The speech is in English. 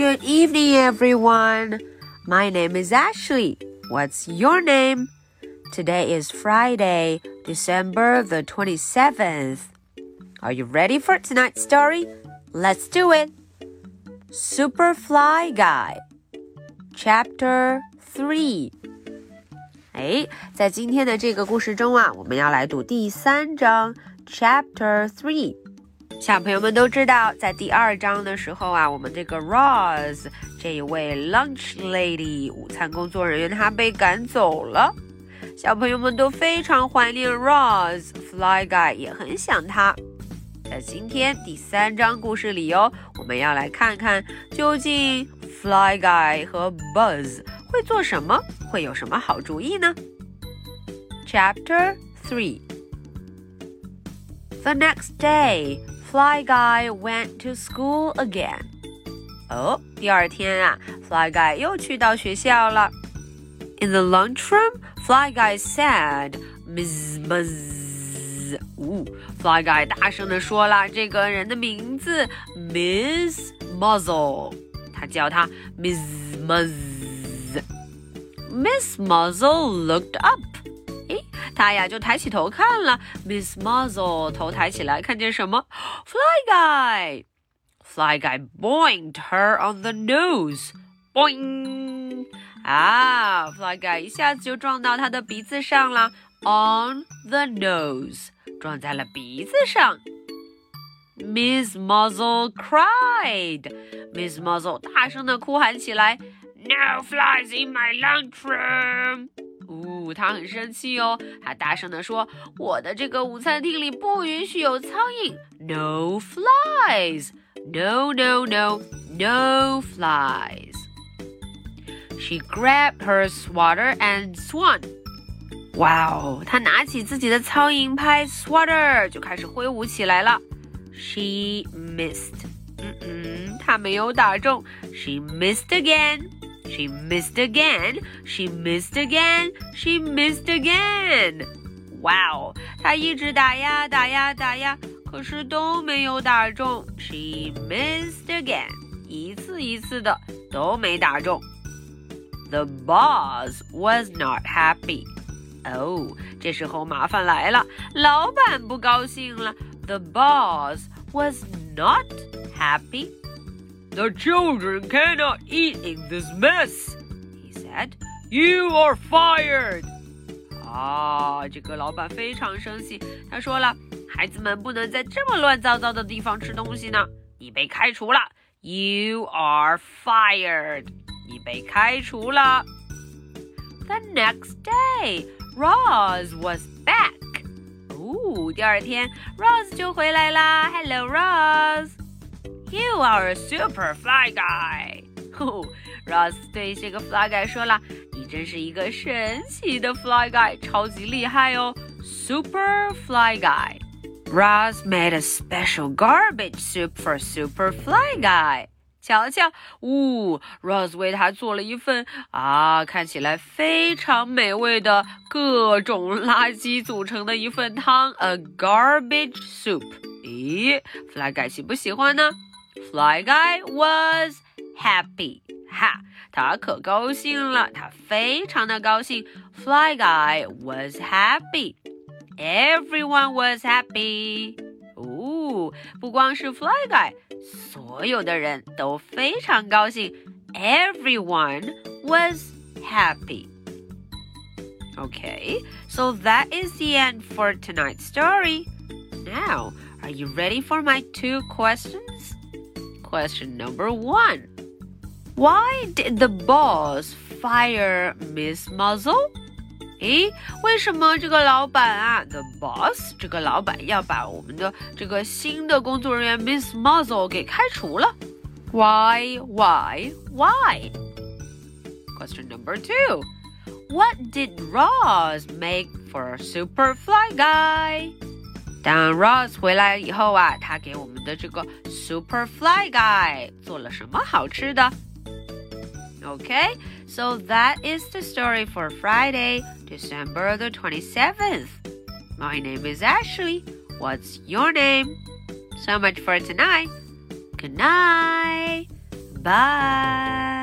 Good evening, everyone. My name is Ashley. What's your name? Today is Friday, December the 27th. Are you ready for tonight's story? Let's do it. Superfly Guy, Chapter 3. 哎，在今天的这个故事中啊，我们要来读第三章，Chapter Three。 小朋友们都知道，在第二章的时候啊，我们这个 Rose 这一位 Lunch Lady 午餐工作人员，她被赶走了。小朋友们都非常怀念 Rose，Fly Guy 也很想他。在今天第三章故事里哦，我们要来看看究竟 Fly Guy 和 Buzz 会做什么，会有什么好主意呢？Chapter Three. The next day, Fly Guy went to school again. 哦，第二天啊，Fly Guy 又去到学校了。In the lunchroom, Fly Guy said, "Miss Buzz." 呜，Fly Guy 大声地说了这个人的名字，Miss Muzzle。他叫他 Miss Muzz。Miss Muzzle looked up. 诶，她呀就抬起头看了。Miss Muzzle 头抬起来，看见什么？Fly Guy。Fly Guy boinked her on the nose. Boing！啊，Fly Guy 一下子就撞到她的鼻子上了。On the nose，撞在了鼻子上。Miss Muzzle cried. Miss Muzzle 大声的哭喊起来。No flies in my lunchroom！ 他很生气哦，他大声地说：“我的这个午餐厅里不允许有苍蝇，No flies！No no no no flies！” She grabbed her swatter and swung. 哇哦，她拿起自己的苍蝇拍 swatter 就开始挥舞起来了。She missed. 嗯嗯，她没有打中。She missed again. She missed again. She missed again. She missed again. 哇哦，她一直打呀打呀打呀，可是都没有打中。She missed again. 一次一次的都没打中。The boss was not happy. 哦，这时候麻烦来了，老板不高兴了。The boss was not happy. The children cannot eat in this mess, he said. You are fired. 啊，这个老板非常生气，他说了，孩子们不能在这么乱糟糟的地方吃东西呢。你被开除了。You are fired. 你被开除了。The next day, Roz was back. 哦，第二天，Roz 就回来啦。Hello, Roz. You are a super fly guy. 哦，Ros 对这个 fly guy 说了：“你真是一个神奇的 fly guy，超级厉害哦，super fly guy。” Ros made a special garbage soup for super fly guy. 瞧瞧，呜、，Rose 为他做了一份啊，看起来非常美味的各种垃圾组成的一份汤，a garbage soup。咦，Fly Guy 喜不喜欢呢 ？Fly Guy was happy，哈，他可高兴了，他非常的高兴。Fly Guy was happy，everyone was happy。哦，不光是 Fly Guy。所有的人都非常高兴。Everyone was happy. Okay, so that is the end for tonight's story. Now, are you ready for my two questions? question number one Why did the boss fire Miss Muzzle? 诶，为什么这个老板啊，the boss 这个老板要把我们的这个新的工作人员 Miss Muzzle 给开除了？Why? Why? Why? Question number two. What did Roz make for Superfly Guy? 当 Roz 回来以后啊，他给我们的这个 Guy so that is the story for Friday, December the 27th. My name is Ashley. What's your name? So much for tonight. Good night. Bye.